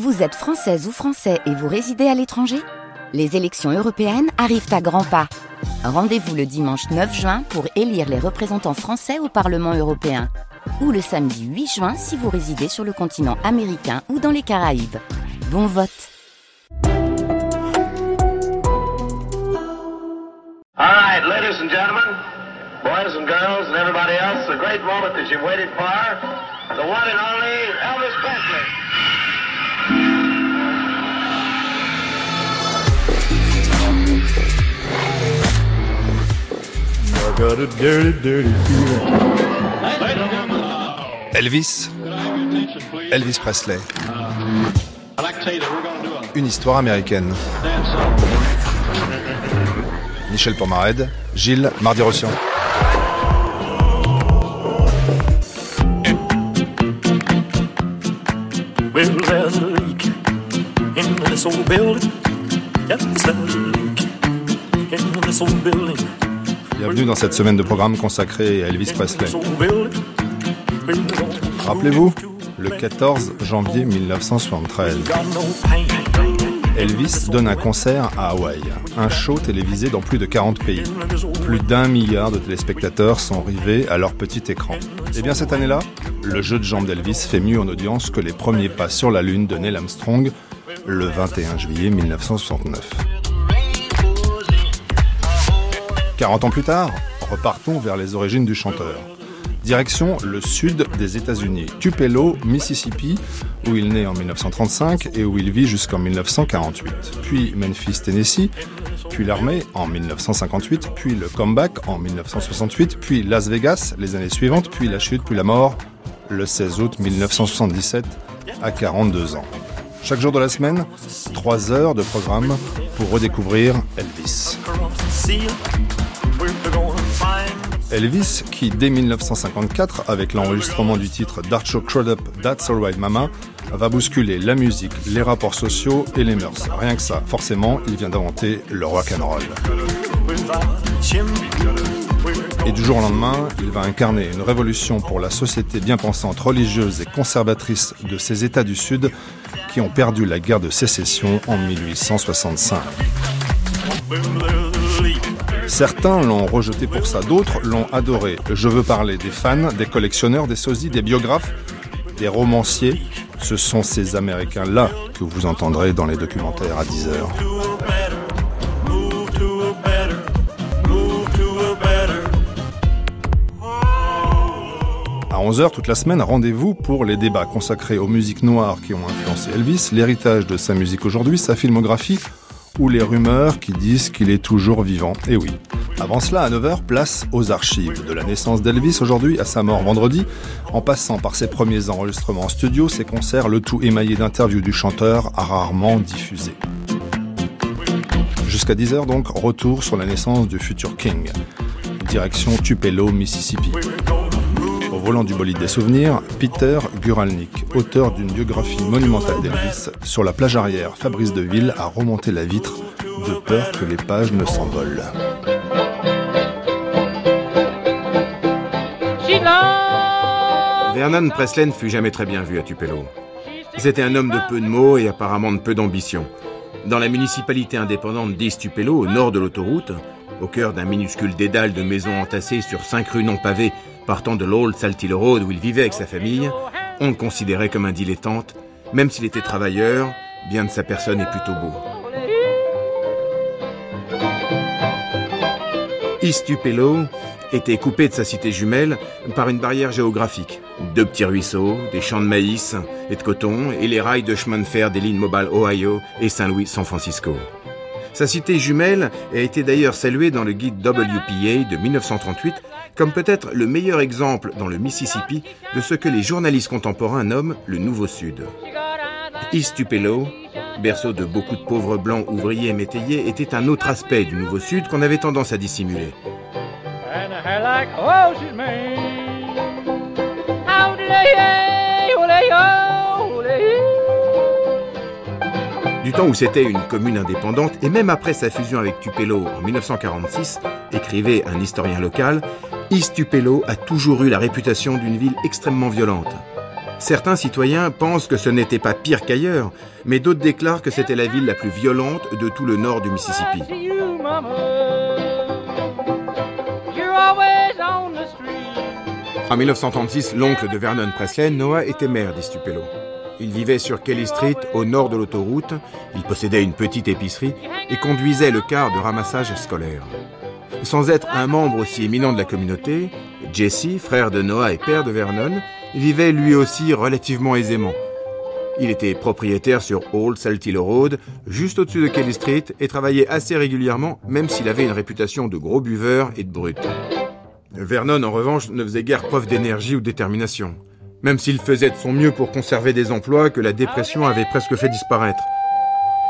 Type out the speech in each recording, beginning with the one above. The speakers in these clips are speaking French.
Vous êtes française ou français et vous résidez à l'étranger? Les élections européennes arrivent à grands pas. Rendez-vous le dimanche 9 juin pour élire les représentants français au Parlement européen. Ou le samedi 8 juin si vous résidez sur le continent américain ou dans les Caraïbes. Bon vote. Elvis Elvis Presley. Une histoire américaine. Michel Pomarède, Gilles Mardi-Rossian. This old building. Yes, there's a leak in this old building. Bienvenue dans cette semaine de programme consacrée à Elvis Presley. Rappelez-vous, le 14 janvier 1973, Got no pain. Elvis donne un concert à Hawaï, un show télévisé dans plus de 40 pays. Plus d'un milliard de téléspectateurs sont rivés à leur petit écran. Et bien cette année-là, le jeu de jambes d'Elvis fait mieux en audience que les premiers pas sur la Lune de Neil Armstrong le 21 juillet 1969. 40 ans plus tard, repartons vers les origines du chanteur. Direction le sud des États-Unis, Tupelo, Mississippi, où il naît en 1935 et où il vit jusqu'en 1948. Puis Memphis, Tennessee, puis l'armée en 1958, puis le comeback en 1968, puis Las Vegas les années suivantes, puis la chute, puis la mort le 16 août 1977 à 42 ans. Chaque jour de la semaine, 3 heures de programme pour redécouvrir Elvis. Elvis, qui dès 1954, avec l'enregistrement du titre Darcho Crudup That's Alright Mama, va bousculer la musique, les rapports sociaux et les mœurs. Rien que ça, forcément, il vient d'inventer le rock and roll. Et du jour au lendemain, il va incarner une révolution pour la société bien pensante, religieuse et conservatrice de ces États du Sud qui ont perdu la guerre de sécession en 1865. there's a leak. Certains l'ont rejeté pour ça, d'autres l'ont adoré. Je veux parler des fans, des collectionneurs, des sosies, des biographes, des romanciers. Ce sont ces Américains-là que vous entendrez dans les documentaires à 10 heures. À 11h toute la semaine, rendez-vous pour les débats consacrés aux musiques noires qui ont influencé Elvis, l'héritage de sa musique aujourd'hui, sa filmographie ou les rumeurs qui disent qu'il est toujours vivant. Et oui. Avant cela, à 9h, place aux archives. De la naissance d'Elvis aujourd'hui à sa mort vendredi, en passant par ses premiers enregistrements en studio, ses concerts, le tout émaillé d'interviews du chanteur, rarement diffusé. Jusqu'à 10h donc, retour sur la naissance du futur King. Direction Tupelo, Mississippi. Volant du bolide des souvenirs, Peter Guralnick, auteur d'une biographie monumentale d'Elvis, sur la plage arrière, Fabrice Deville a remonté la vitre de peur que les pages ne s'envolent. Vernon Presley ne fut jamais très bien vu à Tupelo. C'était un homme de peu de mots et apparemment de peu d'ambition. Dans la municipalité indépendante d'East Tupelo, au nord de l'autoroute, au cœur d'un minuscule dédale de maisons entassées sur cinq rues non pavées partant de l'Old Saltillo Road où il vivait avec sa famille, on le considérait comme un dilettante, même s'il était travailleur, bien de sa personne est plutôt beau. East Tupelo était coupé de sa cité jumelle par une barrière géographique. Deux petits ruisseaux, des champs de maïs et de coton, et les rails de chemin de fer des lignes Mobile Ohio et Saint-Louis-San Francisco. Sa cité jumelle a été d'ailleurs saluée dans le guide WPA de 1938 comme peut-être le meilleur exemple dans le Mississippi de ce que les journalistes contemporains nomment le Nouveau Sud. East Tupelo, berceau de beaucoup de pauvres blancs ouvriers et métayers, était un autre aspect du Nouveau Sud qu'on avait tendance à dissimuler. Du temps où c'était une commune indépendante, et même après sa fusion avec Tupelo en 1946, écrivait un historien local, East Tupelo a toujours eu la réputation d'une ville extrêmement violente. Certains citoyens pensent que ce n'était pas pire qu'ailleurs, mais d'autres déclarent que c'était la ville la plus violente de tout le nord du Mississippi. En 1936, l'oncle de Vernon Presley, Noah, était maire d'Estupelo. Il vivait sur Kelly Street, au nord de l'autoroute. Il possédait une petite épicerie et conduisait le car de ramassage scolaire. Sans être un membre aussi éminent de la communauté, Jesse, frère de Noah et père de Vernon, vivait lui aussi relativement aisément. Il était propriétaire sur Old Saltillo Road, juste au-dessus de Kelly Street, et travaillait assez régulièrement, même s'il avait une réputation de gros buveur et de brute. Vernon, en revanche, ne faisait guère preuve d'énergie ou de détermination. Même s'il faisait de son mieux pour conserver des emplois que la dépression avait presque fait disparaître.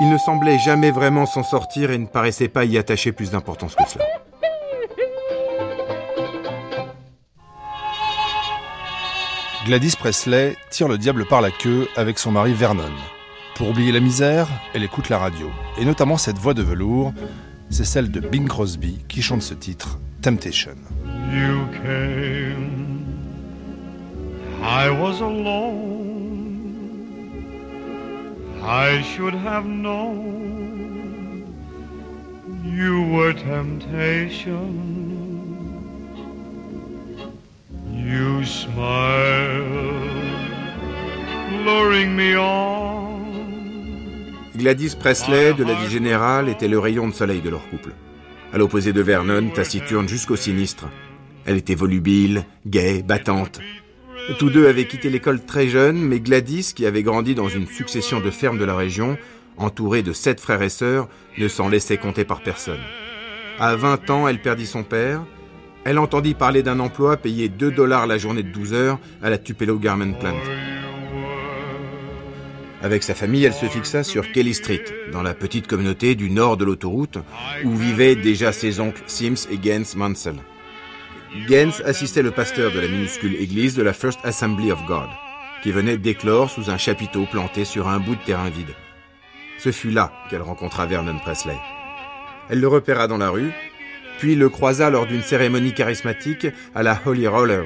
Il ne semblait jamais vraiment s'en sortir et ne paraissait pas y attacher plus d'importance que cela. Gladys Presley tire le diable par la queue avec son mari Vernon. Pour oublier la misère, elle écoute la radio. Et notamment cette voix de velours, c'est celle de Bing Crosby qui chante ce titre, Temptation. You came, I was alone. I should have known you were temptation. You luring me on. Gladys Presley, de la vie générale, était le rayon de soleil de leur couple. À l'opposé de Vernon, taciturne jusqu'au sinistre. Elle était volubile, gaie, battante. Tous deux avaient quitté l'école très jeunes, mais Gladys, qui avait grandi dans une succession de fermes de la région, entourée de sept frères et sœurs, ne s'en laissait compter par personne. À 20 ans, elle perdit son père. Elle entendit parler d'un emploi payé 2 dollars la journée de 12 heures à la Tupelo Garment Plant. Avec sa famille, elle se fixa sur Kelly Street, dans la petite communauté du nord de l'autoroute, où vivaient déjà ses oncles Sims et Gaines Mansell. Gaines assistait le pasteur de la minuscule église de la First Assembly of God, qui venait d'éclore sous un chapiteau planté sur un bout de terrain vide. Ce fut là qu'elle rencontra Vernon Presley. Elle le repéra dans la rue, puis le croisa lors d'une cérémonie charismatique à la Holy Roller.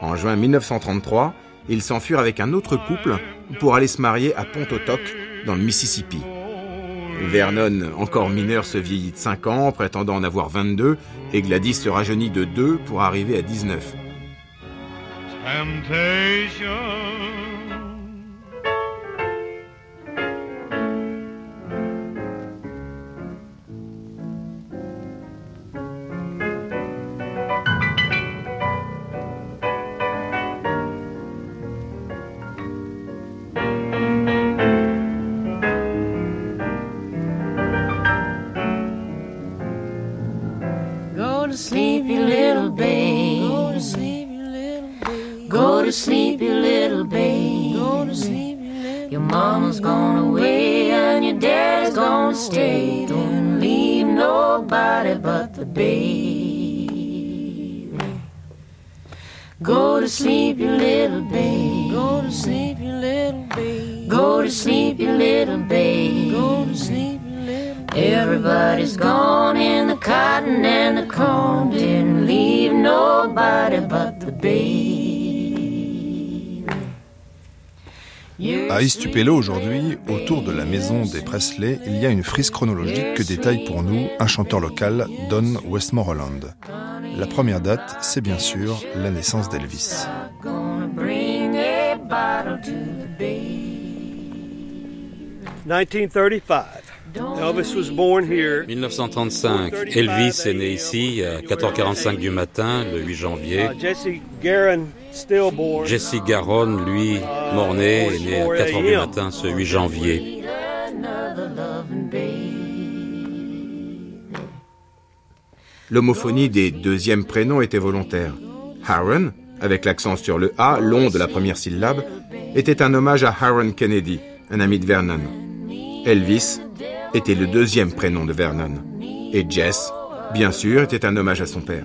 En juin 1933, ils s'enfuirent avec un autre couple pour aller se marier à Pontotoc, dans le Mississippi. Vernon, encore mineur, se vieillit de 5 ans, prétendant en avoir 22, et Gladys se rajeunit de 2 pour arriver à 19. Temptation. Mama's gone away and your dad's gonna stay. Don't leave nobody but the baby. Go to sleep, you little baby. Go to sleep, you little baby. Go to sleep, you little baby. Go to sleep, you little baby. Everybody's gone À East Tupelo aujourd'hui, autour de la maison des Presley, il y a une frise chronologique que détaille pour nous un chanteur local, Don Westmoreland. La première date, c'est bien sûr la naissance d'Elvis. Gonna bring a bottle to the baby. 1935. Elvis was born here. 1935. Elvis est né ici à 4h45 du matin, le 8 janvier. Jesse Garonne, lui, mort-né, est né à 4h du matin ce 8 janvier. L'homophonie des deuxièmes prénoms était volontaire. Haron, avec l'accent sur le A, long de la première syllabe, était un hommage à Haron Kennedy, un ami de Vernon. Elvis était le deuxième prénom de Vernon. Et Jess, bien sûr, était un hommage à son père.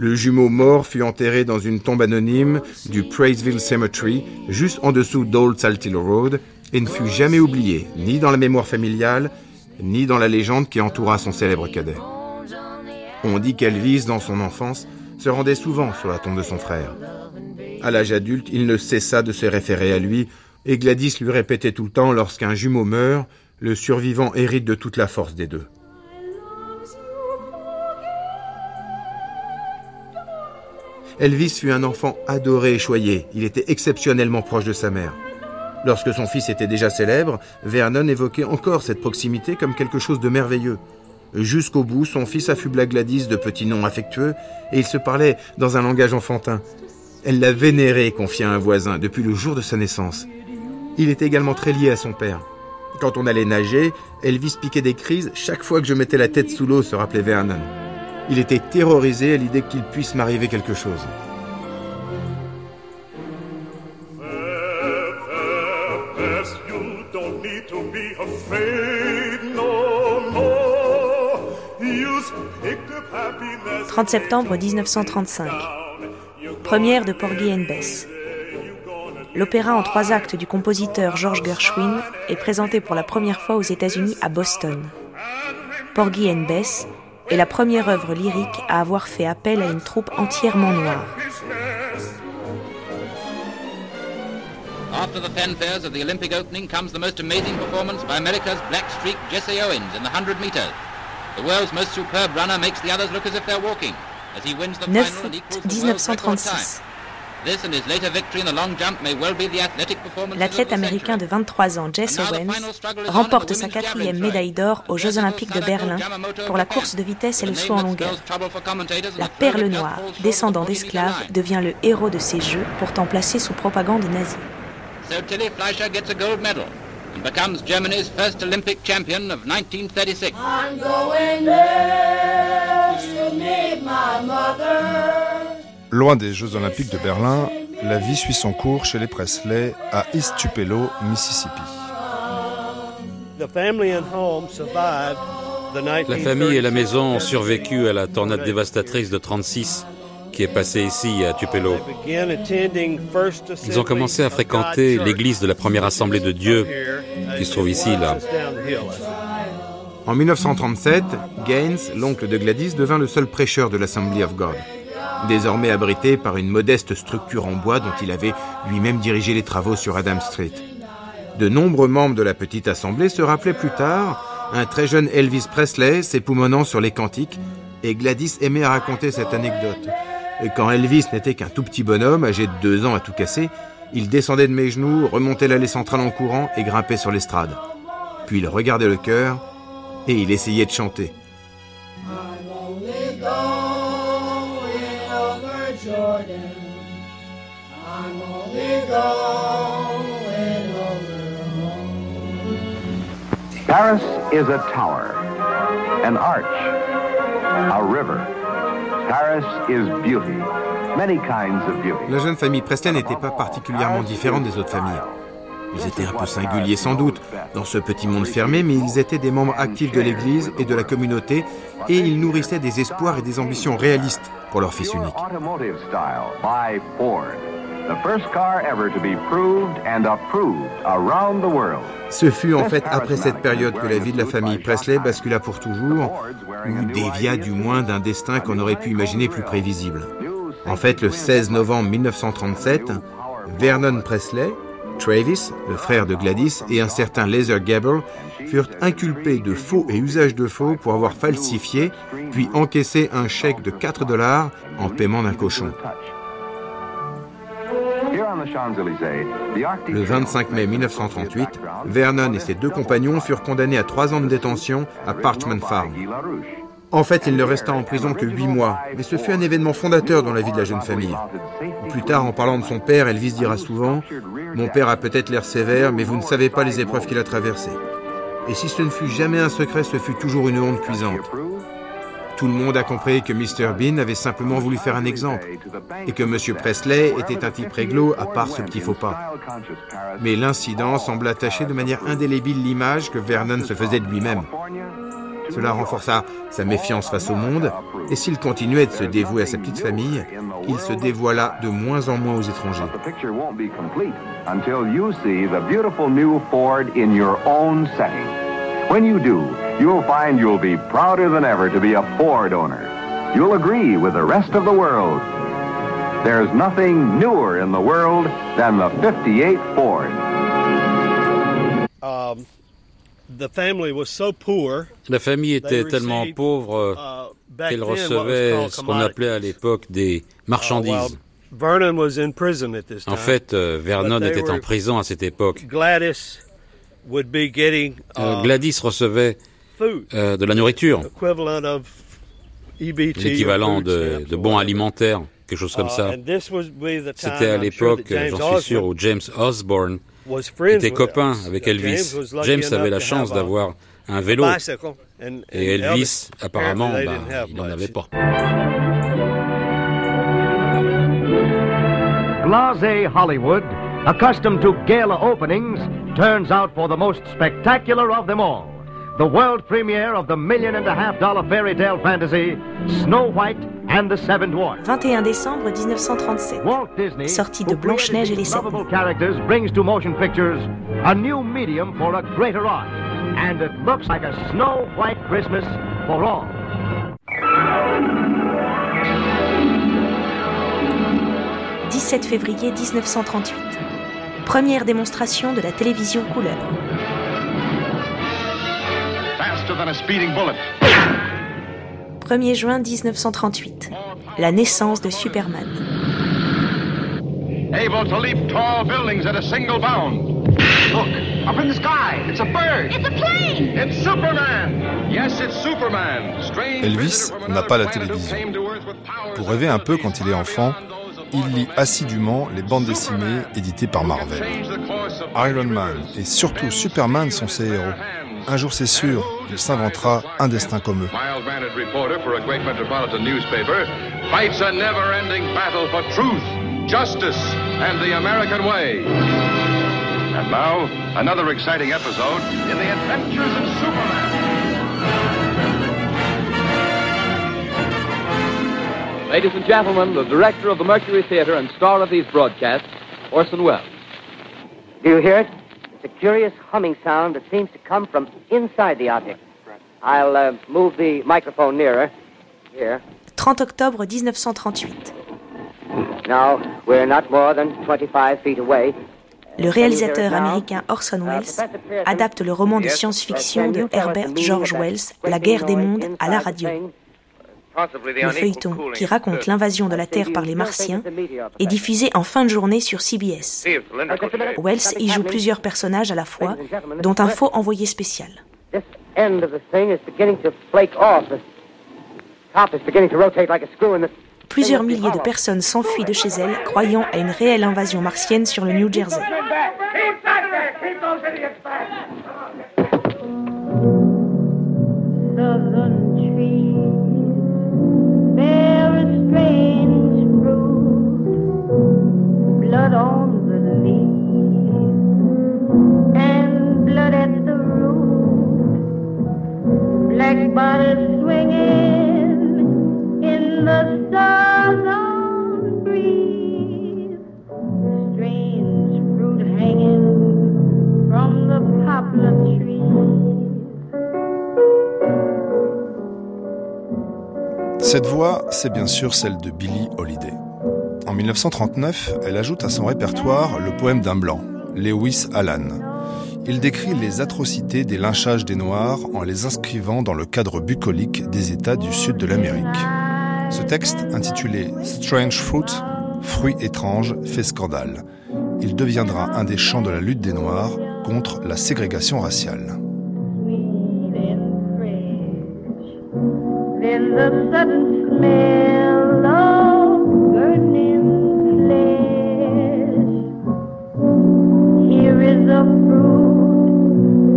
Le jumeau mort fut enterré dans une tombe anonyme du Praiseville Cemetery, juste en dessous d'Old Saltillo Road, et ne fut jamais oublié, ni dans la mémoire familiale, ni dans la légende qui entoura son célèbre cadet. On dit qu'Elvis, dans son enfance, se rendait souvent sur la tombe de son frère. À l'âge adulte, il ne cessa de se référer à lui, et Gladys lui répétait tout le temps lorsqu'un jumeau meurt, le survivant hérite de toute la force des deux. Elvis fut un enfant adoré et choyé. Il était exceptionnellement proche de sa mère. Lorsque son fils était déjà célèbre, Vernon évoquait encore cette proximité comme quelque chose de merveilleux. Jusqu'au bout, son fils affubla Gladys de petits noms affectueux et ils se parlaient dans un langage enfantin. Elle l'a vénéré, confia un voisin, depuis le jour de sa naissance. Il était également très lié à son père. Quand on allait nager, Elvis piquait des crises chaque fois que je mettais la tête sous l'eau, se rappelait Vernon. Il était terrorisé à l'idée qu'il puisse m'arriver quelque chose. Bess, you don't need to be afraid no more. You picked up happiness. 30 septembre 1935. Première de Porgy and Bess. L'opéra en trois actes du compositeur George Gershwin est présenté pour la première fois aux États-Unis à Boston. Porgy and Bess est la première œuvre lyrique à avoir fait appel à une troupe entièrement noire. After the fanfares of the Olympic opening comes the most amazing performance by America's black streak Jesse Owens in the 100 meters. The world's most superb runner makes the others look as if they're walking as he wins the 9 final and août equals the world's record time. 1936. L'athlète américain de 23 ans, Jess Owens, remporte sa quatrième médaille d'or aux Jeux Olympiques de Berlin pour la course de vitesse et le saut en longueur. La perle noire, descendant d'esclaves, devient le héros de ces Jeux, pourtant placés sous propagande nazie. So Tilly Fleischer gets a gold medal and becomes Germany's first Olympic champion of 1936. I'm going there to meet my mother. Loin des Jeux Olympiques de Berlin, la vie suit son cours chez les Presley à East Tupelo, Mississippi. The family and home survived the La famille et la maison ont survécu à la tornade dévastatrice de 36 qui est passée ici à Tupelo. Ils ont commencé à fréquenter l'église de la première assemblée de Dieu qui se trouve ici, là. En 1937, Gaines, l'oncle de Gladys, devint le seul prêcheur de l'Assembly of God. Désormais abrité par une modeste structure en bois dont il avait lui-même dirigé les travaux sur Adam Street. De nombreux membres de la petite assemblée se rappelaient plus tard un très jeune Elvis Presley s'époumonnant sur les cantiques, et Gladys aimait à raconter cette anecdote. Quand Elvis n'était qu'un tout petit bonhomme, âgé de deux ans à tout casser, il descendait de mes genoux, remontait l'allée centrale en courant et grimpait sur l'estrade. Puis il regardait le chœur et il essayait de chanter. Paris is a tower, an arch, a river. Paris is beauty, many kinds of beauty. La jeune famille Presley n'était pas particulièrement différente des autres familles. Ils étaient un peu singuliers sans doute dans ce petit monde fermé, mais ils étaient des membres actifs de l'Église et de la communauté, et ils nourrissaient des espoirs et des ambitions réalistes pour leur fils unique. Automotive style by Ford. The first car ever to be proved and approved around the world. Ce fut en fait après cette période que la vie de la famille Presley bascula pour toujours, ou dévia du moins d'un destin qu'on aurait pu imaginer plus prévisible. En fait, le 16 novembre 1937, Vernon Presley, Travis, le frère de Gladys, et un certain Laser Gable furent inculpés de faux et usage de faux pour avoir falsifié, puis encaissé un chèque de 4 dollars en paiement d'un cochon. Le 25 mai 1938, Vernon et ses deux compagnons furent condamnés à trois ans de détention à Parchman Farm. En fait, il ne resta en prison que huit mois, mais ce fut un événement fondateur dans la vie de la jeune famille. Plus tard, en parlant de son père, Elvis dira souvent « Mon père a peut-être l'air sévère, mais vous ne savez pas les épreuves qu'il a traversées. » Et si ce ne fut jamais un secret, ce fut toujours une honte cuisante. Tout le monde a compris que Mr. Bean avait simplement voulu faire un exemple, et que M. Presley était un type réglo à part ce petit faux pas. Mais l'incident semble attacher de manière indélébile l'image que Vernon se faisait de lui-même. Cela renforça sa méfiance face au monde, et s'il continuait de se dévouer à sa petite famille, il se dévoila de moins en moins aux étrangers. Until you see the beautiful new Ford in your own setting. When you do, you'll find you'll be prouder than ever to be a Ford owner. You'll agree with the rest of the world. There's nothing newer in the world than the 58 Ford. Um, the family was so poor. La famille était tellement pauvre uh, qu'elle then what was recevait called ce qu'on appelait à l'époque des Uh, marchandises. well, Vernon was in prison at this time. En fait, euh, Vernon était en prison à cette époque. Gladys would be getting Euh, uh, Gladys recevait food, euh, de la nourriture, equivalent of EBT. or l'équivalent de, bons alimentaires, quelque chose comme Uh, ça. C'était à l'époque, j'en suis sûr, Osborne où James Osborne était with copain Elvis. avec Elvis. James avait la to chance have a- d'avoir un vélo. Et Elvis, apparemment, bah, il n'en avait pas. Blase Hollywood, accustomed to gala openings, turns out for the most spectacular of them all. The world premiere of the million and a half dollar fairy tale fantasy, Snow White and the Seven Dwarfs. 21 décembre 1937. Walt Disney, Sortie de Blanche-Neige et les Sept characters, brings to motion pictures a new medium for a greater art. And it looks like a snow white Christmas for all. « 17 février 1938. Première démonstration de la télévision couleur. Faster than a speeding bullet. 1er juin 1938. La naissance de Superman. Able to leap tall buildings at a single bound. Look, up in the sky. It's a bird. It's a plane. It's Superman. Yes, it's Superman. Strange Elvis n'a pas la télévision. Pour rêver un peu quand il est enfant, il lit assidûment les bandes dessinées éditées par Marvel. Iron Man et surtout Superman sont ses héros. Un jour c'est sûr, il s'inventera un destin comme eux. And now, another exciting episode in the adventures of Superman. Ladies and gentlemen, the director of the Mercury Theater and star of these broadcasts, Orson Welles. Do you hear it? It's a curious humming sound that seems to come from inside the object. I'll uh, move the microphone nearer. Here. 30 octobre 1938. Now, we're not more than 25 feet away. Le réalisateur américain Orson Welles adapte le roman de science-fiction de Herbert George Wells, La guerre des mondes, à la radio. Le feuilleton, qui raconte l'invasion de la Terre par les Martiens, est diffusé en fin de journée sur CBS. Wells y joue plusieurs personnages à la fois, dont un faux envoyé spécial. Plusieurs milliers de personnes s'enfuient de chez elles, croyant à une réelle invasion martienne sur le New Jersey. Blood on the leaves and blood at the root, black bodies swinging in the southern breeze, strange fruit hanging from the poplar trees. Cette voix, c'est bien sûr celle de Billie Holiday. En 1939, elle ajoute à son répertoire le poème d'un blanc, Lewis Allan. Il décrit les atrocités des lynchages des Noirs en les inscrivant dans le cadre bucolique des États du sud de l'Amérique. Ce texte, intitulé Strange Fruit, Fruit étrange, fait scandale. Il deviendra un des chants de la lutte des Noirs contre la ségrégation raciale.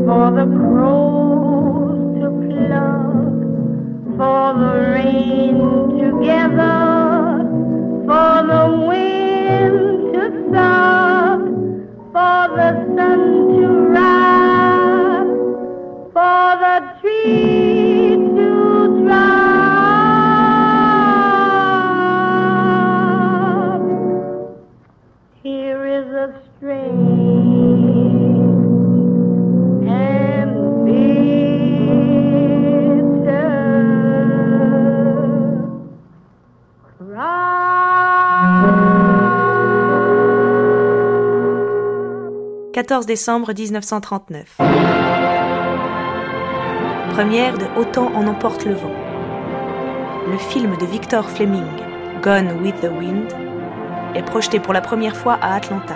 For the crows to pluck, for the rain to gather, 14 décembre 1939. Première de Autant en emporte le vent. Le film de Victor Fleming, Gone with the Wind, est projeté pour la première fois à Atlanta,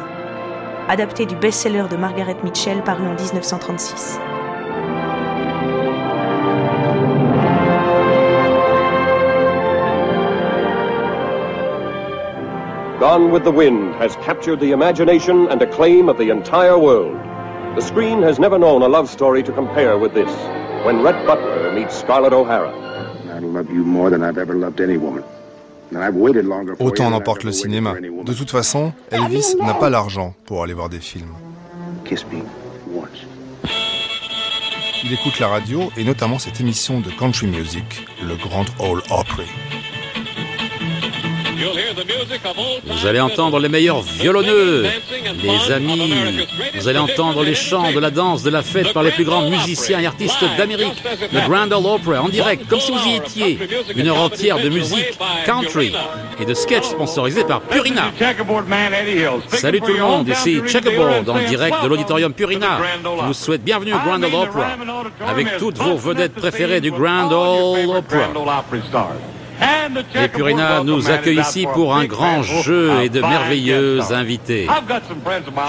adapté du best-seller de Margaret Mitchell paru en 1936. Gone with the Wind has captured the imagination and acclaim of the entire world. The screen has never known a love story to compare with this. When Rhett Butler meets Scarlett O'Hara. I love you more than I've ever loved any woman. And I've waited longer for Autant you en than I've emporte ever le cinéma. De toute façon, Elvis n'a pas l'argent pour aller voir des films. Kiss me once. Il écoute la radio et notamment cette émission de country music, le Grand Ole Opry. Vous allez entendre les meilleurs violonneux, les amis. Vous allez entendre les chants de la danse, de la fête par les plus grands musiciens et artistes d'Amérique. Le Grand Ole Opry en direct, comme si vous y étiez. Une heure entière de musique country et de sketch sponsorisés par Purina. Salut tout le monde, ici Checkerboard en direct de l'auditorium Purina qui vous souhaite bienvenue au Grand Ole Opera avec toutes vos vedettes préférées du Grand Ole Opera. Et Purina nous accueille ici pour un grand jeu et de merveilleux invités.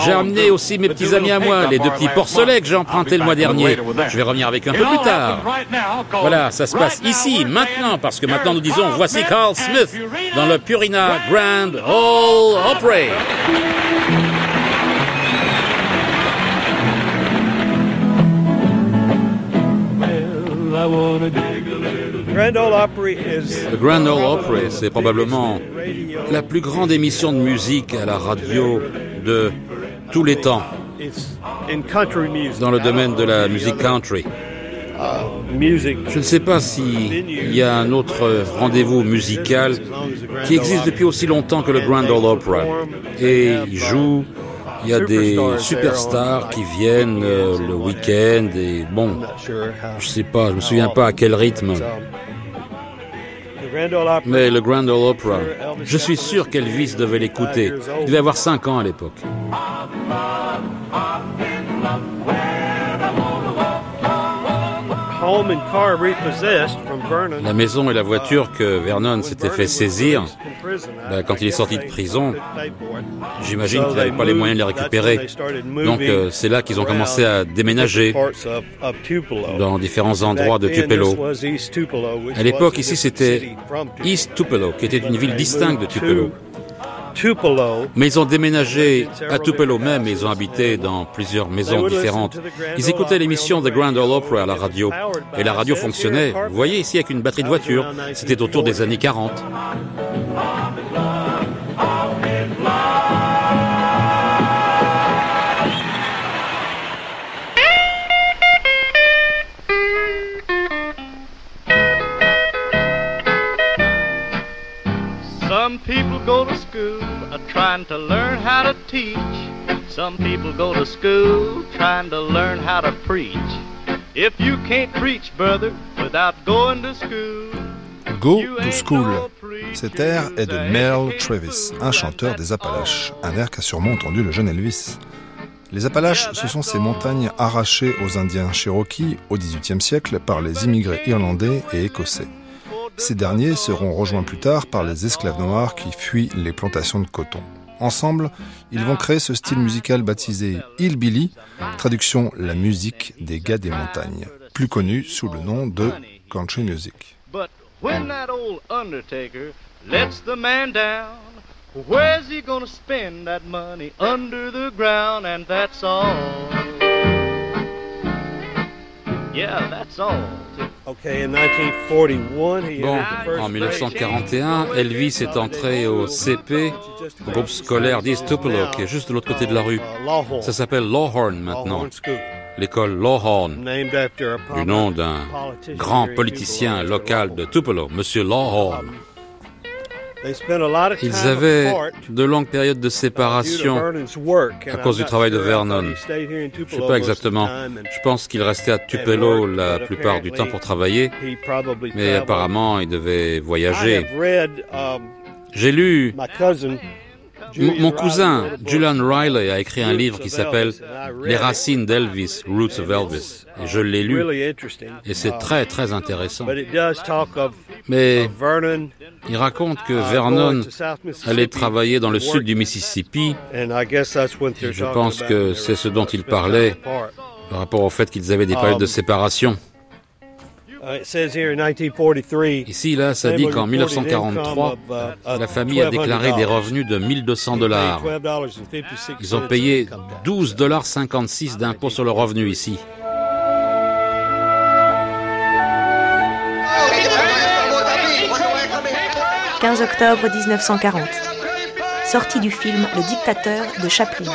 J'ai amené aussi mes petits amis à moi, les deux petits porcelets que j'ai empruntés le mois dernier. Je vais revenir avec un peu plus tard. Voilà, ça se passe ici, maintenant, parce que maintenant nous disons voici Carl Smith dans le Purina Grand Ole Opry. Le Grand Ole Opry, c'est probablement la plus grande émission de musique à la radio de tous les temps it's in country music. dans le domaine de la musique country. Je ne sais pas s'il y a un autre rendez-vous musical qui existe depuis aussi longtemps que le Grand Ole Opera. Et il joue, il y a des superstars qui viennent euh, le week-end et bon, je sais pas, je me souviens pas à quel rythme. Mais le Grand Ole Opera, je suis sûr qu'Elvis devait l'écouter. Il devait avoir 5 ans à l'époque. La maison et la voiture que Vernon s'était fait saisir ben, quand il est sorti de prison, j'imagine qu'il n'avait pas les moyens de les récupérer. Donc euh, c'est là qu'ils ont commencé à déménager dans différents endroits de Tupelo. À l'époque, ici, c'était East Tupelo, qui était une ville distincte de Tupelo. Tupelo. Mais ils ont déménagé à Tupelo même et ils ont habité dans plusieurs maisons différentes. Ils écoutaient l'émission The Grand Ole Opera à la radio. Et la radio fonctionnait, vous voyez ici, avec une batterie de voiture. C'était autour des années 40. Some people go to school uh, trying to learn how to teach. Some people go to school trying to learn how to preach. If you can't preach, brother, without going to school, Go to School. Cet air est de Merle Travis, un chanteur des Appalaches, un air qu'a sûrement entendu le jeune Elvis. Les Appalaches, ce sont ces montagnes arrachées aux Indiens Cherokee au XVIIIe siècle par les immigrés irlandais et écossais. Ces derniers seront rejoints plus tard par les esclaves noirs qui fuient les plantations de coton. Ensemble, ils vont créer ce style musical baptisé Hillbilly, traduction la musique des gars des montagnes, plus connu sous le nom de country music. Okay, in 1941, he Bon, en grade. 1941, Elvis est entré au CP, au groupe scolaire d'East Tupelo, qui est juste de l'autre côté de la rue. Ça s'appelle Lawhorn maintenant, l'école Lawhorn, named after a du nom d'un grand politicien local de Tupelo, Monsieur Lawhorn. Ils avaient de longues périodes de séparation à cause du travail de Vernon. Je sais Tupelo pas most of the exactement. Je pense qu'il restait à Tupelo la plupart du temps pour travailler, mais apparemment il devait voyager. um, J'ai lu Mon, cousin Julian Riley a écrit un livre qui s'appelle Les racines d'Elvis, Roots of Elvis. Et je l'ai lu. Et c'est très très intéressant. Mais il raconte que Vernon allait travailler dans le sud du Mississippi. Et je pense que c'est ce dont il parlait par rapport au fait qu'ils avaient des périodes de séparation. Ici, là, ça dit qu'en 1943, la famille a déclaré des revenus de 1200 dollars. Ils ont payé 12 dollars 56 d'impôts sur le revenu ici. « 15 octobre 1940. Sortie du film Le dictateur de Chaplin.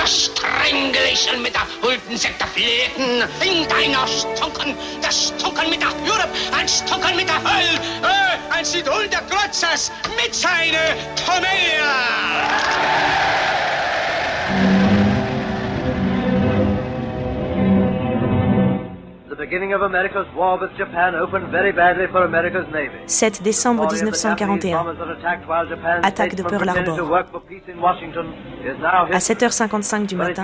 Das Strangulation mit der hulten Sektorfleten in deiner Stunken, das Stunken mit der Europe, ein Stunken mit der Höll, äh, ein Sidul der Glotzers mit seiner The 7 décembre 1941. Attaque de Pearl Harbor. À 7h55 du matin,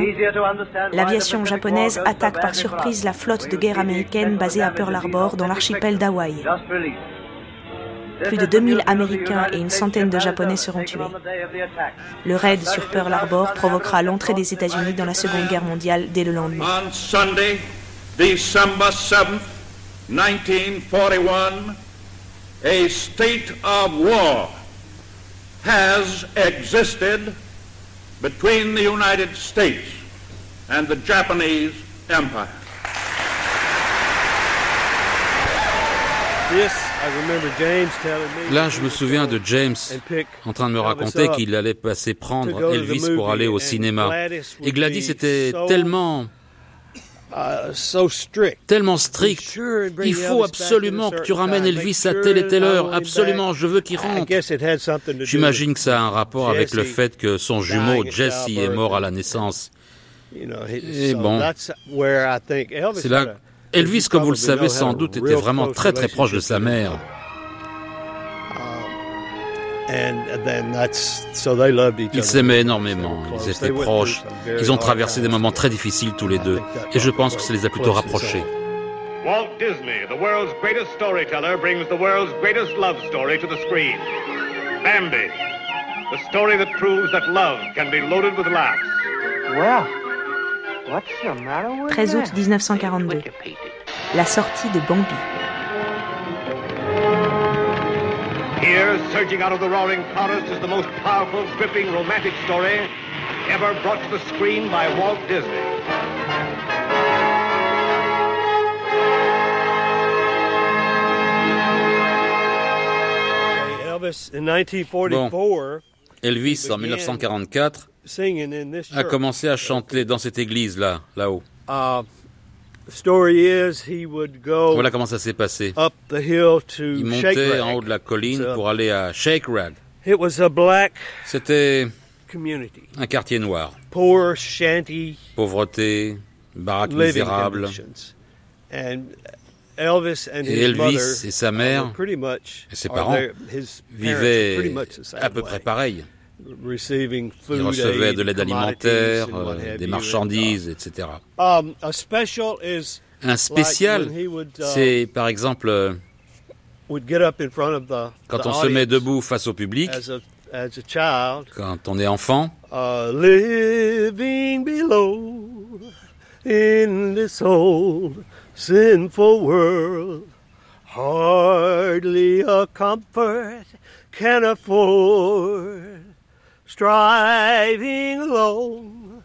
l'aviation japonaise attaque par surprise la flotte de guerre américaine basée à Pearl Harbor dans l'archipel d'Hawaï. Plus de 2000 Américains et une centaine de Japonais seront tués. Le raid sur Pearl Harbor provoquera l'entrée des États-Unis dans la Seconde Guerre mondiale dès le lendemain. On Sunday, December 7th, 1941, a state of war has existed between the United States and the Japanese Empire. Yes, I remember James telling me. Là, je me souviens de James en train de me raconter qu'il allait passer prendre Elvis pour aller au cinéma. Et Gladys était tellement tellement strict. Il faut absolument que tu ramènes Elvis à telle et telle heure. Absolument, je veux qu'il rentre. J'imagine que ça a un rapport avec le fait que son jumeau Jesse est mort à la naissance. Et bon, c'est là. Elvis, comme vous le savez sans doute, était vraiment très très proche de sa mère. Ils s'aimaient énormément, ils étaient proches, ils ont traversé des moments très difficiles tous les deux, et je pense que ça les a plutôt rapprochés. Walt Disney, the world's greatest storyteller, brings the world's greatest love story to the screen. Bambi, the story that proves that love can be loaded with laughs. Well, what's the matter with 13 août 1942. La sortie de Bambi. Here, surging out of the roaring forest, is the most powerful, gripping, romantic story ever brought to the screen by Walt Disney. Elvis in 1944 Elvis, en 1944, singing in this a commencé à chanter dans cette église-là, là-haut. Voilà comment ça s'est passé. up the hill to Il montait en haut de la colline pour aller à Shake Rag. It was a black C'était community, un quartier noir. poor shanty Pauvreté, baraques misérables. conditions. And Elvis and Et his Elvis mother et sa mère were pretty much, et ses parents vivaient à peu près pareil. Receiving food Ils recevaient de l'aide alimentaire, euh, des marchandises, etc. and, um, Un spécial, uh, c'est par exemple euh, quand on se met debout face au public, quand on est enfant, uh, living below in this old sinful world, hardly a comfort can afford, striving alone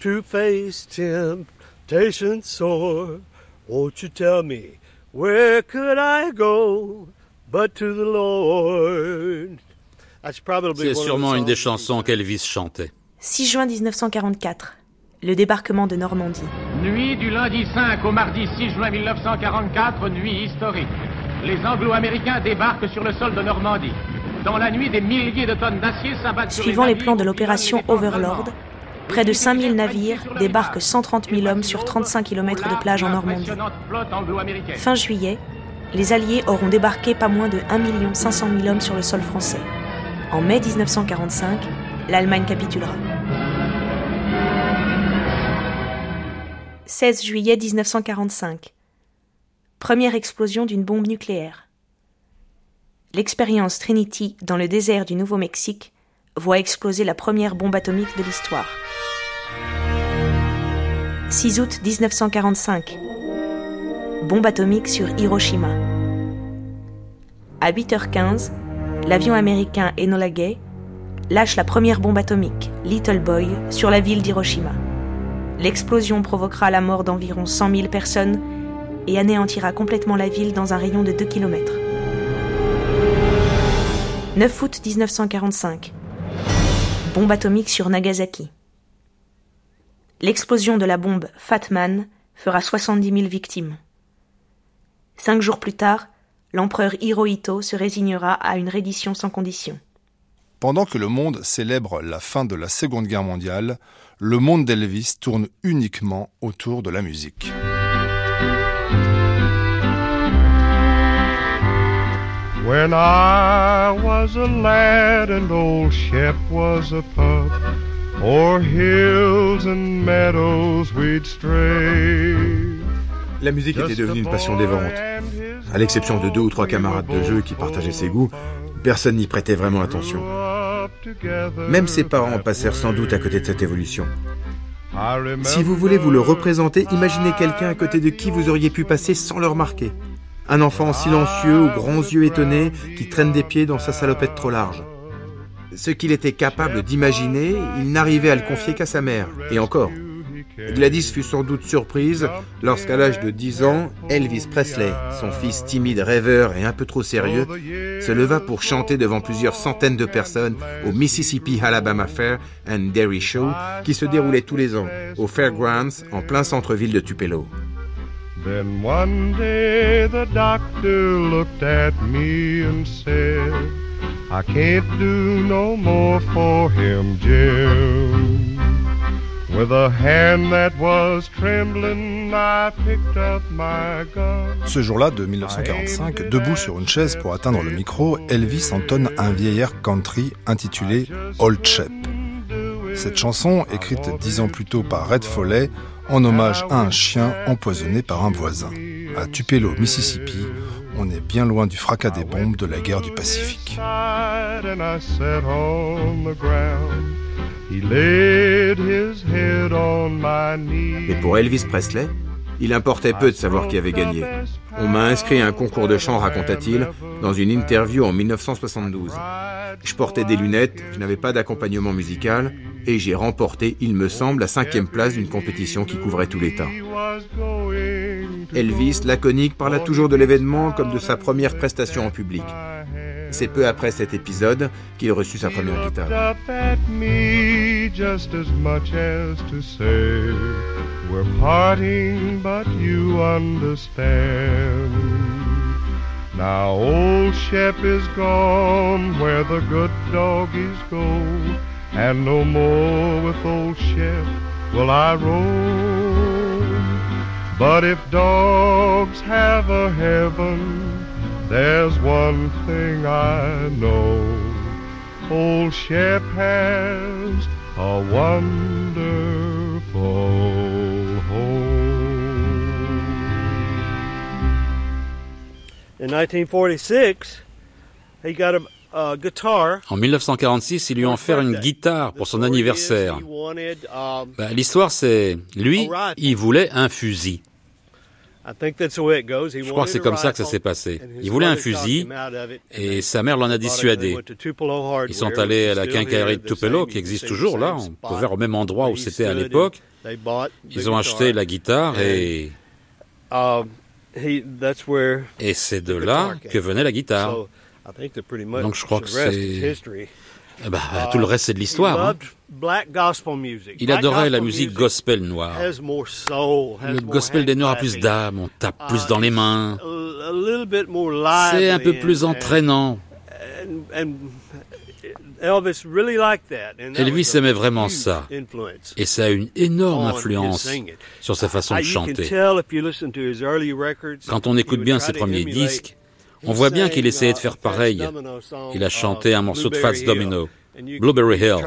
to face temptation sore. Won't you tell me where could I go but to the Lord? That's probably c'est sûrement une des chansons qu'Elvis chantait. 6 juin 1944. Le débarquement de Normandie. Nuit du lundi 5 au mardi 6 juin 1944, nuit historique. Les Anglo-Américains débarquent sur le sol de Normandie. Dans la nuit, des milliers de tonnes d'acier s'abattent Suivant les navires plans de l'opération les Overlord, près de 5000 navires débarquent 130 000 hommes sur 35 km de plage en Normandie. Fin juillet, les Alliés auront débarqué pas moins de 1 500 000 hommes sur le sol français. En mai 1945, l'Allemagne capitulera. 16 juillet 1945. Première explosion d'une bombe nucléaire. L'expérience Trinity dans le désert du Nouveau-Mexique voit exploser la première bombe atomique de l'histoire. 6 août 1945. Bombe atomique sur Hiroshima. À 8h15, l'avion américain Enola Gay lâche la première bombe atomique, Little Boy, sur la ville d'Hiroshima. L'explosion provoquera la mort d'environ 100 000 personnes et anéantira complètement la ville dans un rayon de 2 km. 9 août 1945. Bombe atomique sur Nagasaki. L'explosion de la bombe Fat Man fera 70 000 victimes. Cinq jours plus tard, l'empereur Hirohito se résignera à une reddition sans condition. Pendant que le monde célèbre la fin de la Seconde Guerre mondiale, le monde d'Elvis tourne uniquement autour de la musique. When I was a lad and old Shep was a pup, o'er hills and meadows we'd stray. La musique était devenue une passion dévorante. À l'exception de deux ou trois camarades de jeu qui partageaient ses goûts, personne n'y prêtait vraiment attention. Même ses parents passèrent sans doute à côté de cette évolution. Si vous voulez vous le représenter, imaginez quelqu'un à côté de qui vous auriez pu passer sans le remarquer. Un enfant silencieux aux grands yeux étonnés qui traîne des pieds dans sa salopette trop large. Ce qu'il était capable d'imaginer, il n'arrivait à le confier qu'à sa mère. Et encore. Gladys fut sans doute surprise lorsqu'à l'âge de 10 ans, Elvis Presley, son fils timide, rêveur et un peu trop sérieux, se leva pour chanter devant plusieurs centaines de personnes au Mississippi Alabama Fair and Dairy Show qui se déroulait tous les ans au Fairgrounds en plein centre-ville de Tupelo. Then one day the doctor looked at me and said, I can't do no more for him, Jim. With a hand that was trembling, I picked up my gun. Ce jour-là de 1945, debout sur une chaise pour atteindre le micro, Elvis entonne un vieil air country intitulé Old Shep. Cette chanson, écrite dix ans plus tôt par Red Foley, en hommage à un chien empoisonné par un voisin. À Tupelo, Mississippi, on est bien loin du fracas des bombes de la guerre du Pacifique. Mais pour Elvis Presley, il importait peu de savoir qui avait gagné. On m'a inscrit à un concours de chant, raconta-t-il, dans une interview en 1972. Je portais des lunettes, je n'avais pas d'accompagnement musical, et j'ai remporté, il me semble, la cinquième place d'une compétition qui couvrait tout l'État. Elvis, laconique, parla toujours de l'événement comme de sa première prestation en public. C'est peu après cet épisode qu'il reçut sa première guitare. We're parting, but you understand. Now old Shep is gone where the good doggies go, and no more with old Shep will I roam. But if dogs have a heaven, there's one thing I know. Old Shep has a wonderful En 1946, il lui a offert une guitare pour son anniversaire. Um, Ben, L'histoire, c'est lui, il voulait un fusil. I think that's the way it goes. He Je crois que c'est comme ça que ça s'est passé. Il voulait un fusil et sa mère l'en a dissuadé. Ils sont allés à la quincaillerie de Tupelo, qui existe toujours là, on peut voir au même endroit où c'était à l'époque. Ils ont acheté la guitare et, et c'est de là que venait la guitare. So, I think that pretty much Donc je crois the que rest c'est-. Eh ben, tout le reste, c'est de l'histoire. He hein. Il adorait la musique gospel noire. Le gospel des Noirs a plus d'âme, on tape plus dans les mains. C'est un peu plus entraînant. Elvis aimait vraiment ça. Et ça a une énorme influence sur sa façon Uh, de chanter. Quand on écoute bien ses premiers disques, On voit bien qu'il essayait de faire pareil. Il a chanté un morceau de Fats Domino, Blueberry Hill,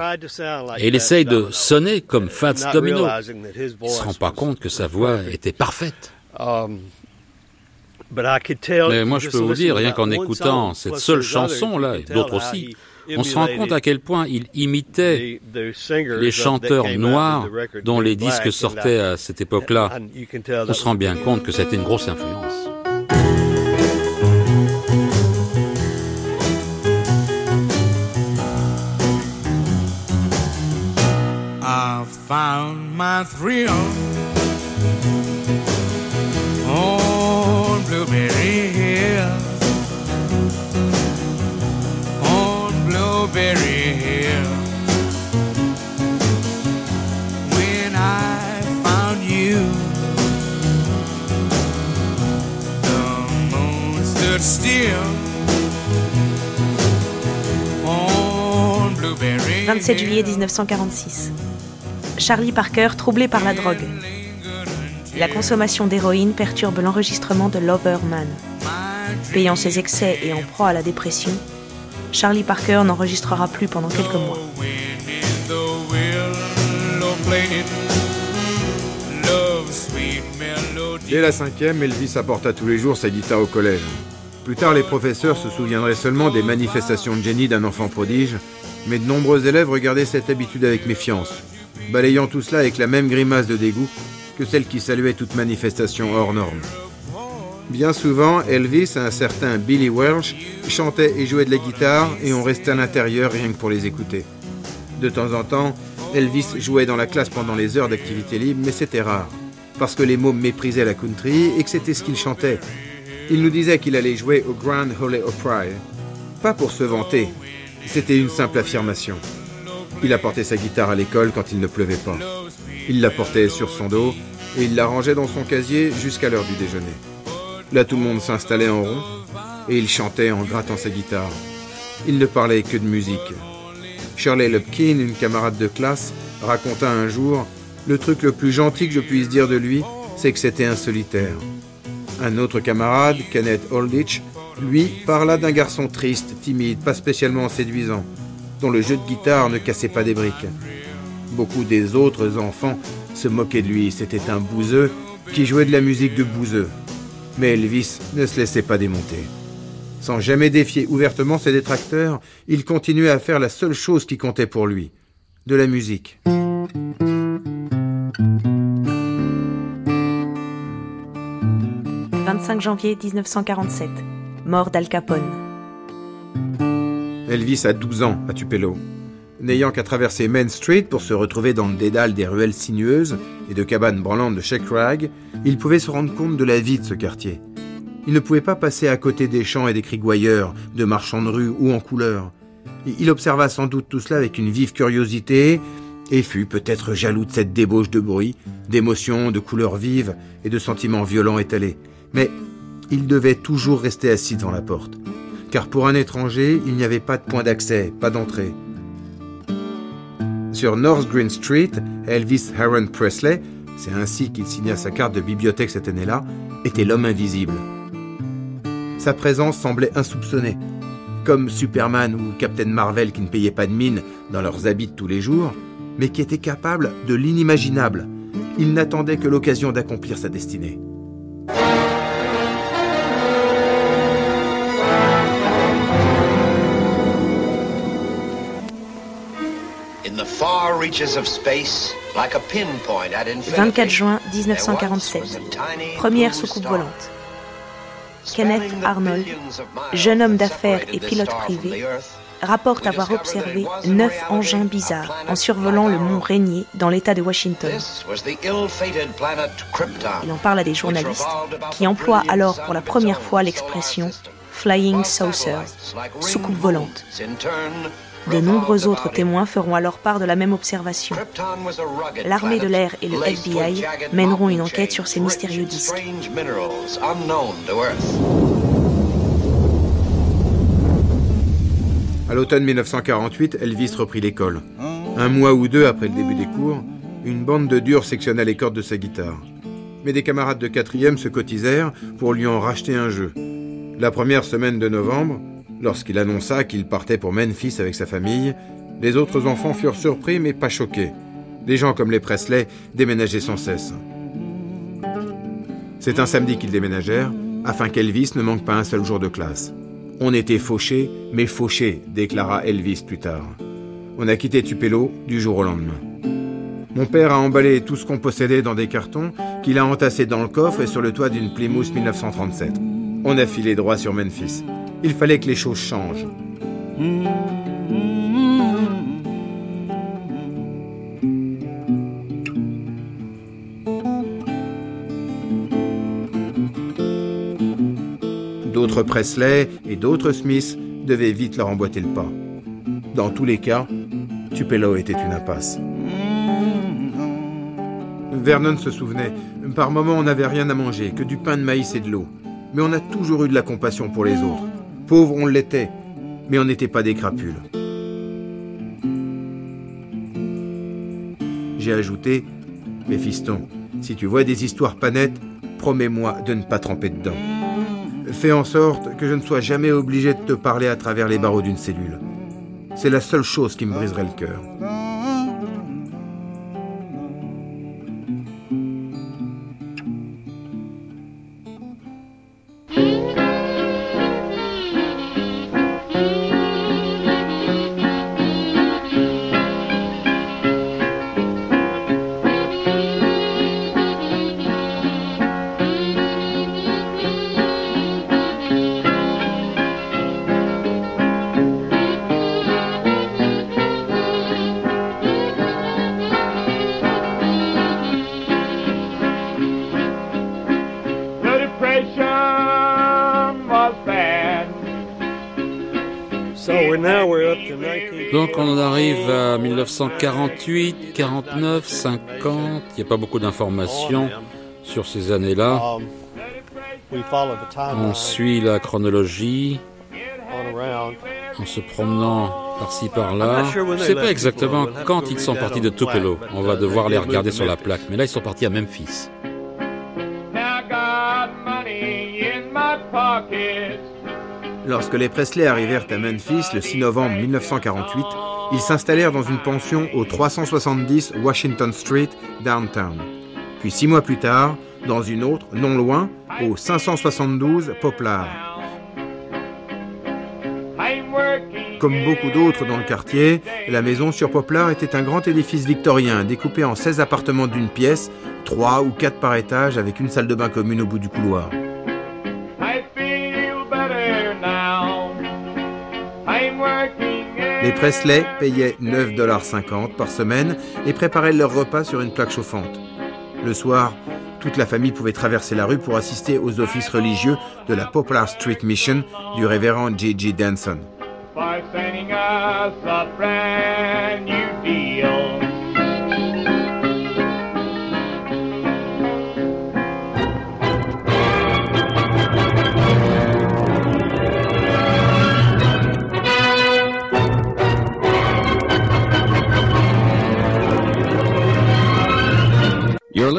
et il essaye de sonner comme Fats Domino. Il se rend pas compte que sa voix était parfaite. Mais moi, je peux vous dire, rien qu'en écoutant cette seule chanson-là, et d'autres aussi, on se rend compte à quel point il imitait les chanteurs noirs dont les disques sortaient à cette époque-là. On se rend bien compte que c'était une grosse influence. I found my thrill on Blueberry Hill. 27 juillet 1946. Charlie Parker, troublé par la drogue. La consommation d'héroïne perturbe l'enregistrement de Lover Man. Payant ses excès et en proie à la dépression, Charlie Parker n'enregistrera plus pendant quelques mois. Dès la cinquième, Elvis apporta tous les jours sa guitare au collège. Plus tard, les professeurs se souviendraient seulement des manifestations de génie d'un enfant prodige, mais de nombreux élèves regardaient cette habitude avec méfiance, balayant tout cela avec la même grimace de dégoût que celle qui saluait toute manifestation hors norme. Bien souvent, Elvis, un certain Billy Welsh, chantait et jouait de la guitare et on restait à l'intérieur rien que pour les écouter. De temps en temps, Elvis jouait dans la classe pendant les heures d'activité libre, mais c'était rare, parce que les mômes méprisaient la country et que c'était ce qu'il chantait. Il nous disait qu'il allait jouer au Grand Ole Opry. Pas pour se vanter, c'était une simple affirmation. Il apportait sa guitare à l'école quand il ne pleuvait pas. Il la portait sur son dos et il la rangeait dans son casier jusqu'à l'heure du déjeuner. Là, tout le monde s'installait en rond et il chantait en grattant sa guitare. Il ne parlait que de musique. Shirley Lupkin, une camarade de classe, raconta un jour Le truc le plus gentil que je puisse dire de lui, c'est que c'était un solitaire. Un autre camarade, Kenneth Aldrich, lui, parla d'un garçon triste, timide, pas spécialement séduisant, dont le jeu de guitare ne cassait pas des briques. Beaucoup des autres enfants se moquaient de lui, c'était un bouseux qui jouait de la musique de bouseux. Mais Elvis ne se laissait pas démonter. Sans jamais défier ouvertement ses détracteurs, il continuait à faire la seule chose qui comptait pour lui, de la musique. « 25 janvier 1947. Mort d'Al Capone. Elvis a 12 ans à Tupelo. N'ayant qu'à traverser Main Street pour se retrouver dans le dédale des ruelles sinueuses et de cabanes branlantes de Shake Rag, il pouvait se rendre compte de la vie de ce quartier. Il ne pouvait pas passer à côté des champs et des crigoyeurs, de marchands de rue ou en couleur. Il observa sans doute tout cela avec une vive curiosité et fut peut-être jaloux de cette débauche de bruit, d'émotions, de couleurs vives et de sentiments violents étalés. Mais il devait toujours rester assis devant la porte. Car pour un étranger, il n'y avait pas de point d'accès, pas d'entrée. Sur North Green Street, Elvis Aaron Presley, c'est ainsi qu'il signa sa carte de bibliothèque cette année-là, était l'homme invisible. Sa présence semblait insoupçonnée, comme Superman ou Captain Marvel qui ne payaient pas de mine dans leurs habits tous les jours, mais qui étaient capables de l'inimaginable. Il n'attendait que l'occasion d'accomplir sa destinée. 24 juin 1947. Première soucoupe volante. Kenneth Arnold, jeune homme d'affaires et pilote privé, rapporte avoir observé neuf engins bizarres en survolant le mont Rainier dans l'État de Washington. Il en parle à des journalistes qui emploient alors pour la première fois l'expression Flying Saucer, soucoupe volante. De nombreux autres témoins feront alors part de la même observation. L'armée de l'air et le FBI mèneront une enquête sur ces mystérieux disques. À l'automne 1948, Elvis reprit l'école. Un mois ou deux après le début des cours, une bande de durs sectionna les cordes de sa guitare. Mais des camarades de quatrième se cotisèrent pour lui en racheter un jeu. La première semaine de novembre, lorsqu'il annonça qu'il partait pour Memphis avec sa famille, les autres enfants furent surpris mais pas choqués. Des gens comme les Presley déménageaient sans cesse. C'est un samedi qu'ils déménagèrent, afin qu'Elvis ne manque pas un seul jour de classe. On était fauchés, mais fauchés, déclara Elvis plus tard. On a quitté Tupelo du jour au lendemain. Mon père a emballé tout ce qu'on possédait dans des cartons qu'il a entassés dans le coffre et sur le toit d'une Plymouth 1937. On a filé droit sur Memphis. Il fallait que les choses changent. D'autres Presley et d'autres Smith devaient vite leur emboîter le pas. Dans tous les cas, Tupelo était une impasse. Vernon se souvenait, par moments on n'avait rien à manger, que du pain de maïs et de l'eau. Mais on a toujours eu de la compassion pour les autres. Pauvres on l'était, mais on n'était pas des crapules. J'ai ajouté, mais fiston, si tu vois des histoires pas nettes, promets-moi de ne pas tremper dedans. Fais en sorte que je ne sois jamais obligé de te parler à travers les barreaux d'une cellule. C'est la seule chose qui me briserait le cœur. 1948, 49, 50. Il n'y a pas beaucoup d'informations sur ces années-là. On suit la chronologie en se promenant par-ci par-là. Je ne sais pas exactement quand ils sont partis de Tupelo. On va devoir les regarder sur la plaque. Mais là, ils sont partis à Memphis. Lorsque les Presley arrivèrent à Memphis le 6 novembre 1948, ils s'installèrent dans une pension au 370 Washington Street, downtown. Puis six mois plus tard, dans une autre, non loin, au 572 Poplar. Comme beaucoup d'autres dans le quartier, la maison sur Poplar était un grand édifice victorien découpé en 16 appartements d'une pièce, 3 ou 4 par étage avec une salle de bain commune au bout du couloir. Les Presley payaient 9,50$ par semaine et préparaient leur repas sur une plaque chauffante. Le soir, toute la famille pouvait traverser la rue pour assister aux offices religieux de la Poplar Street Mission du révérend J.G. Danson.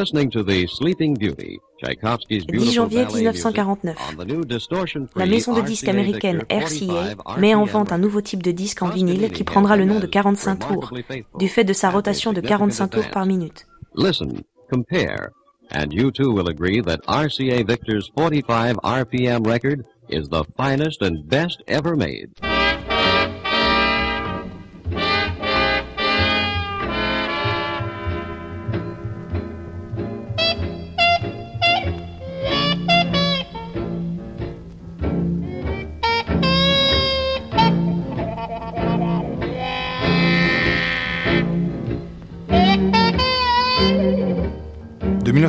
Listening to The Sleeping Beauty, Tchaikovsky's 10 beautiful janvier ballet music 1949. on the new distortion-free La maison de disques américaine RCA met en vente un nouveau type de disque en vinyle qui prendra le nom de 45 tours, du fait de sa rotation de 45 tours par minute. Listen, compare, and you too will agree that RCA Victor's 45 RPM record is the finest and best ever made.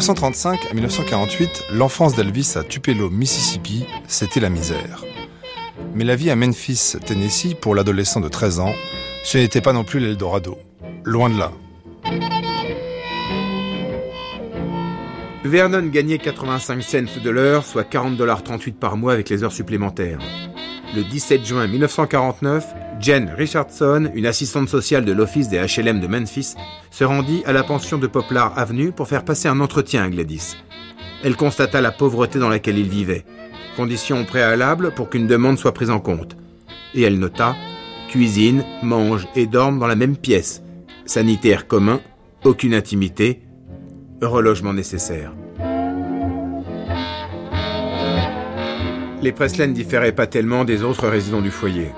1935 à 1948, l'enfance d'Elvis à Tupelo, Mississippi, c'était la misère. Mais la vie à Memphis, Tennessee, pour l'adolescent de 13 ans, ce n'était pas non plus l'Eldorado. Loin de là. Vernon gagnait 85 cents de l'heure, soit 40,38$ par mois avec les heures supplémentaires. Le 17 juin 1949, Jen Richardson, une assistante sociale de l'office des HLM de Memphis, se rendit à la pension de Poplar Avenue pour faire passer un entretien à Gladys. Elle constata la pauvreté dans laquelle il vivait. condition préalable pour qu'une demande soit prise en compte. Et elle nota cuisine, mange et dorme dans la même pièce. Sanitaire commun, aucune intimité, relogement nécessaire. Les Presley ne différaient pas tellement des autres résidents du foyer.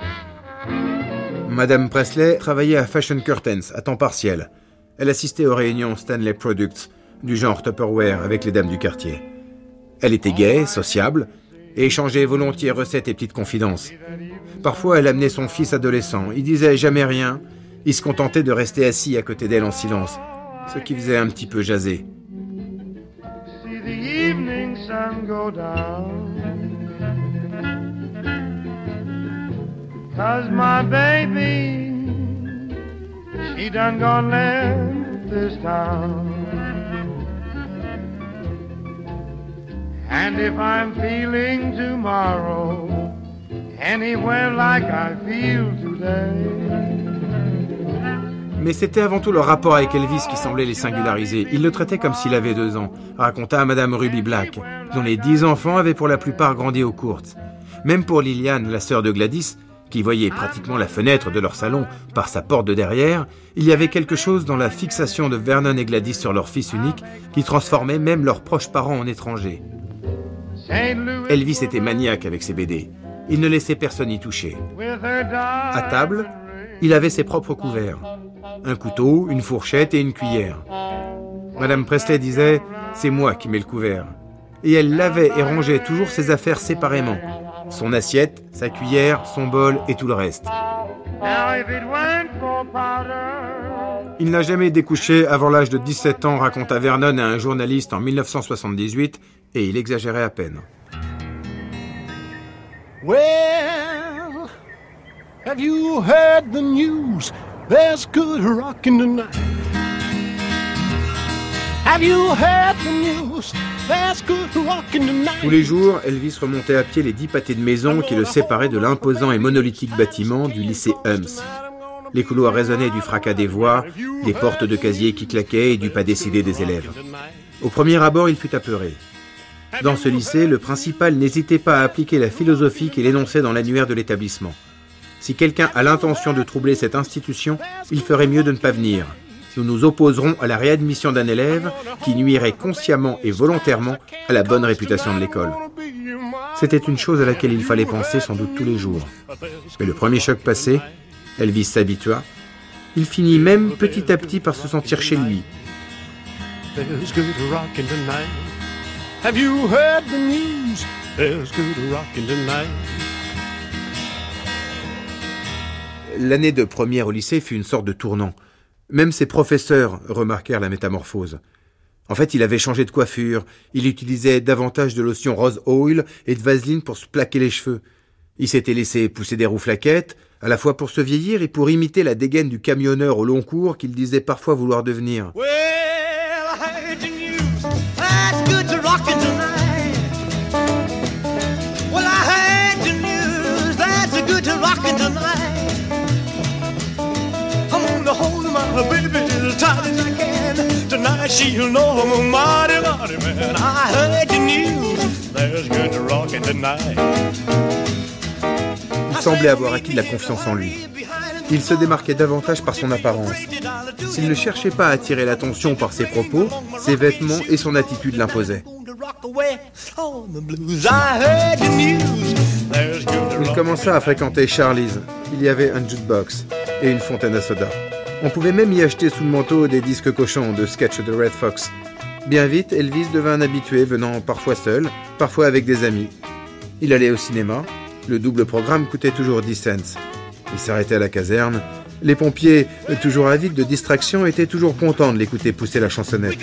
Madame Presley travaillait à Fashion Curtains à temps partiel. Elle assistait aux réunions Stanley Products, du genre Tupperware avec les dames du quartier. Elle était gaie, sociable, et échangeait volontiers recettes et petites confidences. Parfois, elle amenait son fils adolescent. Il disait jamais rien. Il se contentait de rester assis à côté d'elle en silence, ce qui faisait un petit peu jaser. My baby, she done gone this. And if I'm feeling tomorrow, anywhere like I feel today. Mais c'était avant tout leur rapport avec Elvis qui semblait les singulariser. Il le traitait comme s'il avait deux ans, raconta Madame Ruby Black, dont les dix enfants avaient pour la plupart grandi aux courtes. Même pour Liliane, la sœur de Gladys, qui voyait pratiquement la fenêtre de leur salon par sa porte de derrière, il y avait quelque chose dans la fixation de Vernon et Gladys sur leur fils unique qui transformait même leurs proches parents en étrangers. Elvis était maniaque avec ses BD. Il ne laissait personne y toucher. À table, il avait ses propres couverts. Un couteau, une fourchette et une cuillère. Madame Presley disait C'est moi qui mets le couvert. Et elle lavait et rangeait toujours ses affaires séparément. Son assiette, sa cuillère, son bol et tout le reste. Now if it weren't for powder, Il n'a jamais découché avant l'âge de 17 ans, raconta Vernon à un journaliste en 1978, et il exagérait à peine. Well, have you heard the news? There's good the news? Tous les jours, Elvis remontait à pied les dix pâtés de maison qui le séparaient de l'imposant et monolithique bâtiment du lycée Hums. Les couloirs résonnaient du fracas des voix, des portes de casier qui claquaient et du pas décidé des élèves. Au premier abord, il fut apeuré. Dans ce lycée, le principal n'hésitait pas à appliquer la philosophie qu'il énonçait dans l'annuaire de l'établissement. Si quelqu'un a l'intention de troubler cette institution, il ferait mieux de ne pas venir. Nous nous opposerons à la réadmission d'un élève qui nuirait consciemment et volontairement à la bonne réputation de l'école. C'était une chose à laquelle il fallait penser sans doute tous les jours. Mais le premier choc passé, Elvis s'habitua. Il finit même petit à petit par se sentir chez lui. L'année de première au lycée fut une sorte de tournant. Même ses professeurs remarquèrent la métamorphose. En fait, il avait changé de coiffure, il utilisait davantage de lotion rose oil et de vaseline pour se plaquer les cheveux. Il s'était laissé pousser des rouflaquettes, à la fois pour se vieillir et pour imiter la dégaine du camionneur au long cours qu'il disait parfois vouloir devenir. Well, I Il semblait avoir acquis de la confiance en lui. Il se démarquait davantage par son apparence. S'il ne cherchait pas à attirer l'attention par ses propos, ses vêtements et son attitude l'imposaient. Il commença à fréquenter Charlie's. Il y avait un jukebox et une fontaine à soda. On pouvait même y acheter sous le manteau des disques cochons de sketch de Red Fox. Bien vite, Elvis devint un habitué, venant parfois seul, parfois avec des amis. Il allait au cinéma. Le double programme coûtait toujours 10 cents. Il s'arrêtait à la caserne. Les pompiers, toujours avides de distraction, étaient toujours contents de l'écouter pousser la chansonnette.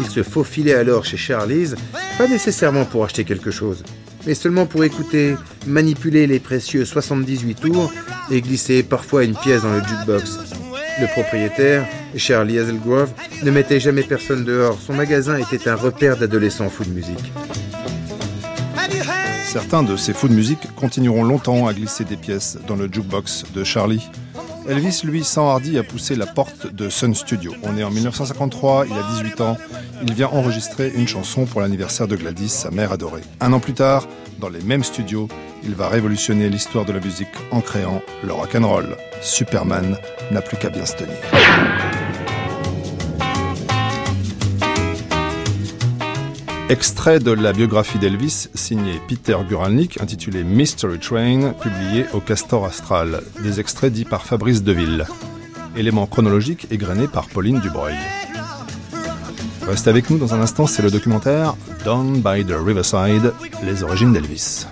Il se faufilait alors chez Charlie's, pas nécessairement pour acheter quelque chose, mais seulement pour écouter, manipuler les précieux 78 tours et glisser parfois une pièce dans le jukebox. Le propriétaire, Charlie Hazelgrove, ne mettait jamais personne dehors. Son magasin était un repère d'adolescents fous de musique. Certains de ces fous de musique continueront longtemps à glisser des pièces dans le jukebox de Charlie. Elvis, lui, s'enhardit à pousser la porte de Sun Studio. On est en 1953, il a 18 ans, il vient enregistrer une chanson pour l'anniversaire de Gladys, sa mère adorée. Un an plus tard, dans les mêmes studios, il va révolutionner l'histoire de la musique en créant le rock'n'roll. Superman n'a plus qu'à bien se tenir. Extrait de la biographie d'Elvis signée Peter Guralnick intitulée Mystery Train, publié au Castor Astral. Des extraits dits par Fabrice Deville. Élément chronologique égrené par Pauline Dubreuil. Restez avec nous dans un instant, c'est le documentaire Down by the Riverside, les origines d'Elvis.